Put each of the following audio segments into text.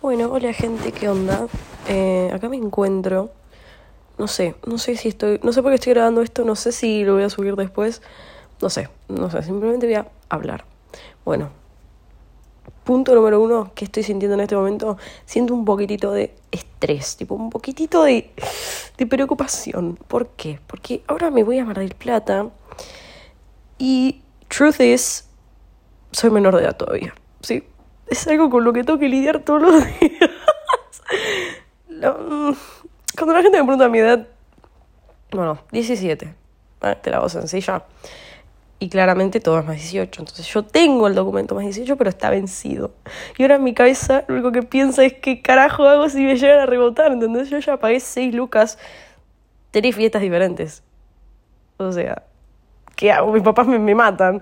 Bueno, hola gente, ¿qué onda? Eh, acá me encuentro. No sé, no sé si estoy. No sé por qué estoy grabando esto, no sé si lo voy a subir después. No sé, no sé, simplemente voy a hablar. Bueno, punto número uno que estoy sintiendo en este momento. Siento un poquitito de estrés, tipo un poquitito de, de preocupación. ¿Por qué? Porque ahora me voy a Mar del Plata y, truth is, soy menor de edad todavía, ¿sí? Es algo con lo que tengo que lidiar todos los días. Mm, cuando la gente me pregunta mi edad, bueno, 17, te la voz sencilla. Y claramente todo es más 18. Entonces yo tengo el documento más 18, pero está vencido. Y ahora en mi cabeza lo único que piensa es qué carajo hago si me llegan a rebotar. ¿Entendés? Yo ya pagué 6 lucas, tres fiestas diferentes. O sea, ¿qué hago? Mis papás me, me matan.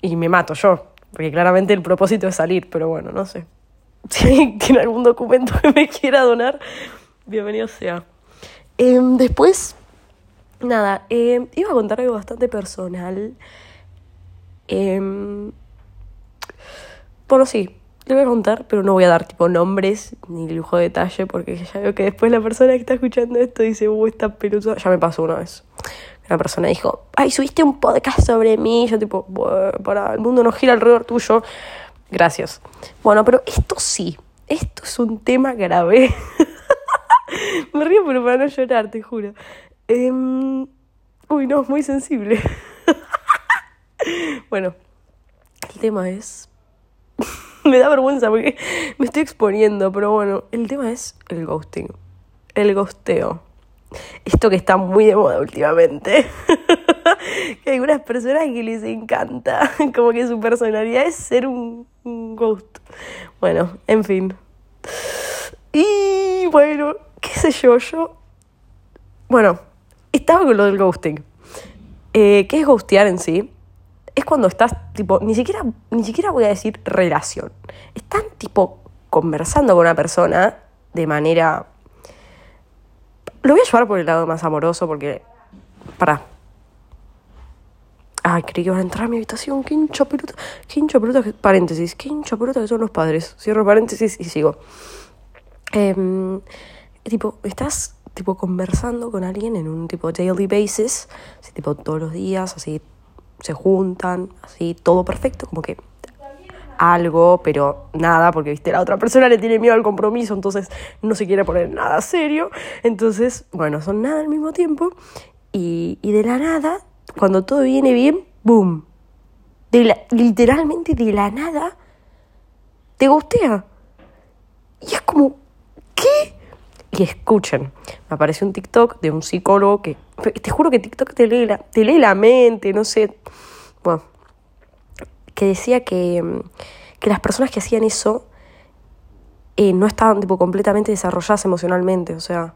Y me mato yo. Porque claramente el propósito es salir, pero bueno, no sé. Si tiene algún documento que me quiera donar, bienvenido sea. Em, después, nada, em, iba a contar algo bastante personal. Em, bueno, sí, le voy a contar, pero no voy a dar tipo nombres ni lujo de detalle, porque ya veo que después la persona que está escuchando esto dice, uh, esta pelusa. Ya me pasó una vez una persona dijo, ay, subiste un podcast sobre mí. yo tipo, para, el mundo no gira alrededor tuyo. Gracias. Bueno, pero esto sí, esto es un tema grave. Me río, pero para no llorar, te juro. Em, uy, no, es muy sensible. bueno, el tema es... me da vergüenza porque me estoy exponiendo, pero bueno, el tema es el ghosting. El ghosteo esto que está muy de moda últimamente. que hay algunas personas que les encanta, como que su personalidad es ser un, ghost. Bueno, en fin. Y bueno, qué sé yo, yo... Bueno, estaba con lo del ghosting. Eh, ¿Qué es ghostear en sí? Es cuando estás, tipo, ni siquiera, ni siquiera voy a decir relación. Están, tipo, conversando con una persona de manera lo voy a llevar por el lado más amoroso porque. Para. Ay, creí que iban a entrar a mi habitación. Qué hincha pelota. Qué pelota. Paréntesis. Qué hincha pelota que son los padres. Cierro paréntesis y sigo. Em, tipo, estás tipo conversando con alguien en un tipo daily basis. Así, tipo todos los días. Así se juntan. Así todo perfecto. Como que algo, pero nada, porque viste, la otra persona le tiene miedo al compromiso, entonces no se quiere poner nada serio. Entonces, bueno, son nada al mismo tiempo. Y, y de la nada, cuando todo viene bien, ¡boom! De literalmente de la nada, te gustea. Y es como, ¿qué? Y escuchen, me apareció un TikTok de un psicólogo que, te juro que TikTok te lee la, te lee la mente, no sé. Bueno, que decía que, que las personas que hacían eso eh, no estaban tipo completamente desarrolladas emocionalmente, o sea,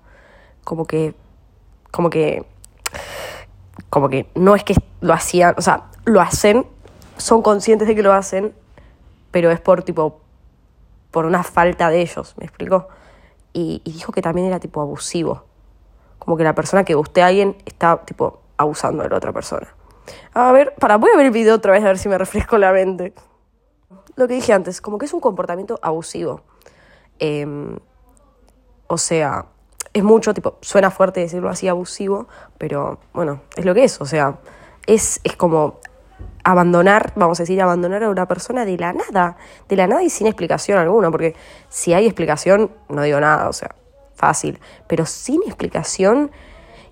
como que, como que, como que no es que lo hacían, o sea, lo hacen, son conscientes de que lo hacen, pero es por tipo, por una falta de ellos, ¿me explico? Y, y dijo que también era tipo abusivo, como que la persona que guste a alguien está tipo abusando de la otra persona. A ver, para, voy a ver el video otra vez a ver si me refresco la mente. Lo que dije antes, como que es un comportamiento abusivo. Em, o sea, es mucho, tipo, suena fuerte decirlo así, abusivo, pero bueno, es lo que es. O sea, es, es como abandonar, vamos a decir, abandonar a una persona de la nada, de la nada y sin explicación alguna, porque si hay explicación, no digo nada, o sea, fácil, pero sin explicación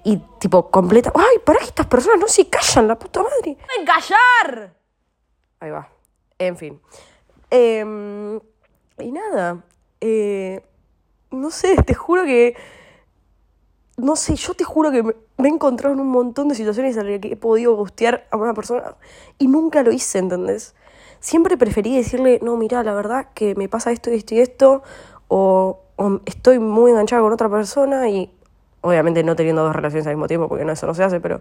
y tipo completa. ¡Ay, para que estas personas no se callan, la puta madre! ¡Pueden callar! Ahí va. En fin. Em, y nada. Eh, no sé, te juro que. No sé, yo te juro que me, he encontrado en un montón de situaciones en las que he podido gustear a una persona y nunca lo hice, ¿entendés? Siempre preferí decirle, no, mira, la verdad que me pasa esto y esto y esto, o, o estoy muy enganchada con otra persona y obviamente no teniendo dos relaciones al mismo tiempo, porque no, eso no se hace, pero,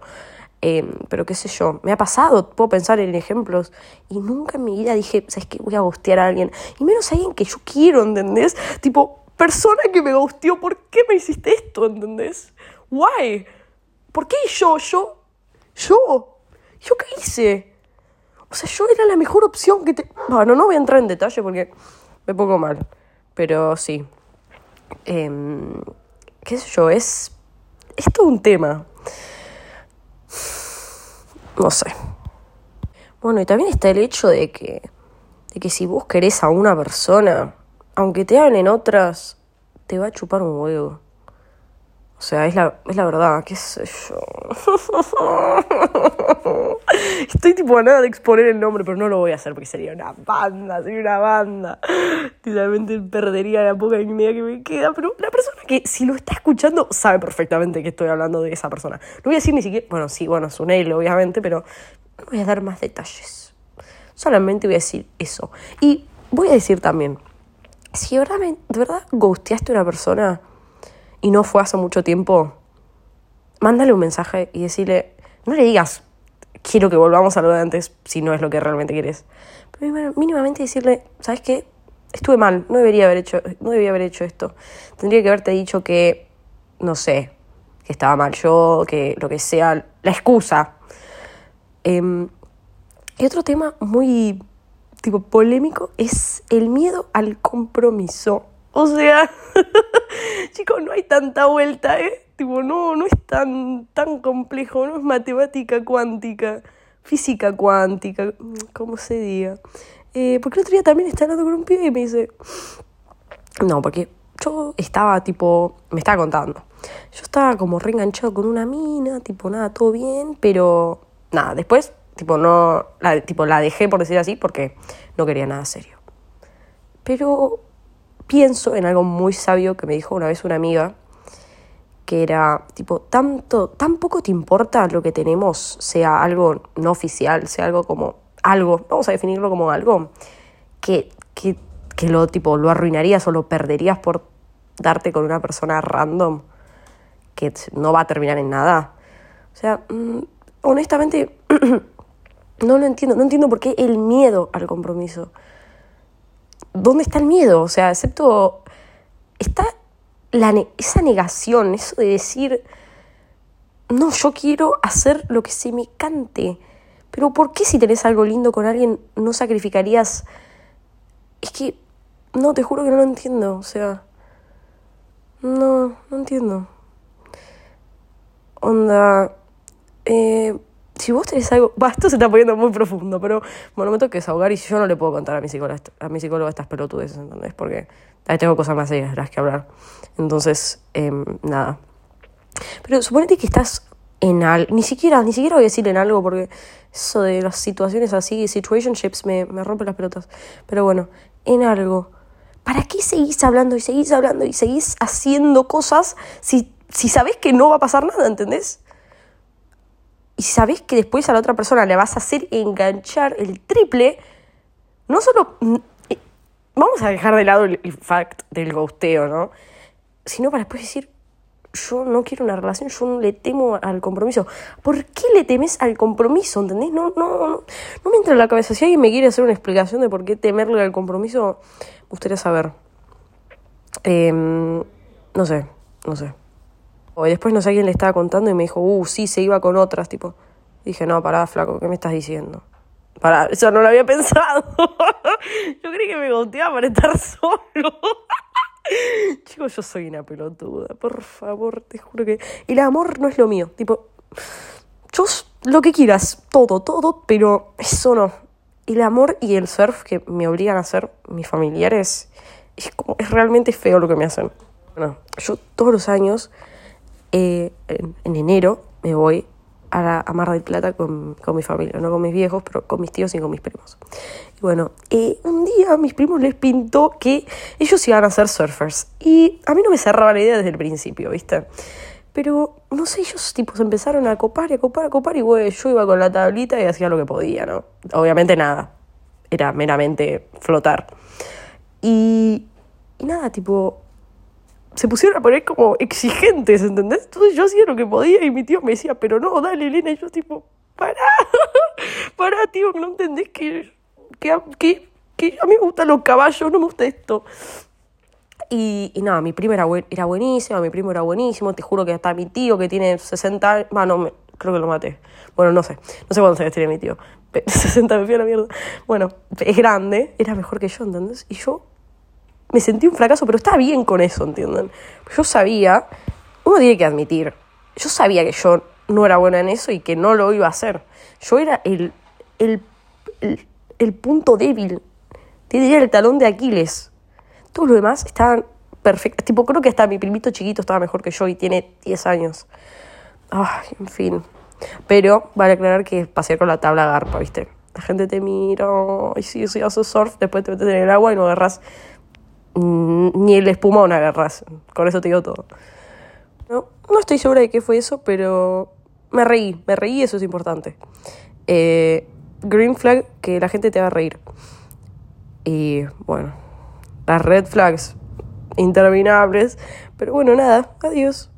em, pero qué sé yo, me ha pasado, puedo pensar en ejemplos, y nunca en mi vida dije, ¿sabes qué? Voy a gustear a alguien, y menos a alguien que yo quiero, ¿entendés? Tipo, persona que me gusteó, ¿por qué me hiciste esto, ¿entendés? Why? ¿Por qué yo, yo, yo, yo qué hice? O sea, yo era la mejor opción que te... Bueno, no voy a entrar en detalle porque me pongo mal. Pero sí. Em, ¿Qué sé yo? Es. Es todo un tema. No sé. Bueno, y también está el hecho de que. De que si vos querés a una persona, aunque te hablen otras, te va a chupar un huevo. O sea, es la, es la verdad, qué sé yo. Estoy tipo a nada de exponer el nombre, pero no lo voy a hacer porque sería una banda, sería una banda. Literalmente perdería la poca dignidad que me queda. Pero la persona que si lo está escuchando sabe perfectamente que estoy hablando de esa persona. No voy a decir ni siquiera, bueno, sí, bueno, es un él, obviamente, pero no voy a dar más detalles. Solamente voy a decir eso. Y voy a decir también, si de verdad, de verdad ghosteaste a una persona y no fue hace mucho tiempo, mándale un mensaje y decirle, no le digas, quiero que volvamos a lo de antes si no es lo que realmente quieres. Pero mínimamente decirle, ¿sabes qué? Estuve mal, no debería haber hecho, no debía haber hecho esto. Tendría que haberte dicho que, no sé, que estaba mal yo, que lo que sea, la excusa. Em, y otro tema muy tipo polémico es el miedo al compromiso. O sea, chicos, no hay tanta vuelta, ¿eh? Tipo, no, no es tan, tan complejo, no es matemática cuántica, física cuántica, como se diga. Eh, porque el otro día también estaba hablando con un pibe y me dice, no, porque yo estaba tipo, me estaba contando, yo estaba como reenganchado con una mina, tipo, nada, todo bien, pero nada, después, tipo, no, la, tipo, la dejé por decir así porque no quería nada serio. Pero pienso en algo muy sabio que me dijo una vez una amiga, que era tipo, tanto, tan poco te importa lo que tenemos, sea algo no oficial, sea algo como algo, vamos a definirlo como algo, que, que, que lo tipo lo arruinarías o lo perderías por darte con una persona random que no va a terminar en nada. O sea, mm, honestamente, no lo entiendo. No entiendo por qué el miedo al compromiso. ¿Dónde está el miedo? O sea, excepto, está la esa negación, eso de decir, no, yo quiero hacer lo que se me cante. Pero ¿por qué si tenés algo lindo con alguien no sacrificarías? Es que, no, te juro que no lo entiendo, o sea, no, no entiendo. Onda, eh, si vos tenés algo, va, esto se está poniendo muy profundo, pero bueno, me tengo que desahogar y yo no le puedo contar a mi psicóloga, a mi psicóloga estas pelotudes, ¿entendés? Porque ahí tengo cosas más serias de las que hablar. Entonces, em, nada. Pero suponete que estás en algo, ni siquiera, ni siquiera voy a decir en algo porque eso de las situaciones así, situationships, me, me rompe las pelotas. Pero bueno, en algo. ¿Para qué seguís hablando y seguís hablando y seguís haciendo cosas si, si sabés que no va a pasar nada, ¿entendés? Y si sabes que después a la otra persona le vas a hacer enganchar el triple, no solo... Mm, eh, vamos a dejar de lado el, fact del ghosteo, ¿no? Sino para después decir, yo no quiero una relación, yo no le temo al compromiso. ¿Por qué le temes al compromiso? ¿Entendés? No, no, no, no me entra en la cabeza. Si alguien me quiere hacer una explicación de por qué temerle al compromiso, me gustaría saber. Em, no sé, no sé. Y después no sé quién le estaba contando y me dijo, uh, sí, se iba con otras, tipo. Dije, no, pará, flaco, ¿qué me estás diciendo? Pará, eso no lo había pensado. yo creí que me goteaba para estar solo. Chicos, yo soy una pelotuda, por favor, te juro que... El amor no es lo mío, tipo... Yo lo que quieras, todo, todo, pero eso no. El amor y el surf que me obligan a hacer mis familiares, es, como, es realmente feo lo que me hacen. Bueno, yo todos los años eh, en, enero me voy a, a Mar Plata con, con, mi familia, no con mis viejos, pero con mis tíos y con mis primos. Y bueno, eh, un día a mis primos les pintó que ellos iban a ser surfers. Y a mí no me cerraba la idea desde el principio, ¿viste? Pero, no sé, ellos tipo se empezaron a copar, a copar, a copar y bueno, yo iba con la tablita y hacía lo que podía, ¿no? Obviamente nada, era meramente flotar. Y, y nada, tipo, se pusieron a poner como exigentes, ¿entendés? Entonces yo hacía lo que podía y mi tío me decía, pero no, dale, Elena. Y yo tipo, pará, pará, tío, no entendés que, que, que, a mí me gustan los caballos, no me gusta esto. Y, y nada, mi primo era, buen, era buenísimo, mi primo era buenísimo, te juro que hasta mi tío que tiene 60 años, bueno, creo que lo maté. Bueno, no sé, no sé cuántos años tiene mi tío. 60 me fui a la mierda. Bueno, es grande, era mejor que yo, ¿entendés? Y yo me sentí un fracaso, pero estaba bien con eso, ¿entienden? Yo sabía, uno tiene que admitir, yo sabía que yo no era buena en eso y que no lo iba a hacer. Yo era el, el, el, punto débil, tenía el talón de Aquiles. Todo lo demás estaban perfectos. Tipo, creo que hasta mi primito chiquito estaba mejor que yo y tiene 10 años. Ay, en fin. Pero vale aclarar que pasé con la tabla garpa, ¿viste? La gente te mira, y sí, sí, haces surf, después te metes en el agua y no agarras ni el espumón agarras. Con eso te digo todo. No, no estoy segura de qué fue eso, pero me reí, me reí, eso es importante. Eh, green flag, que la gente te va a reír. Y bueno, las red flags interminables. Pero bueno, nada, adiós.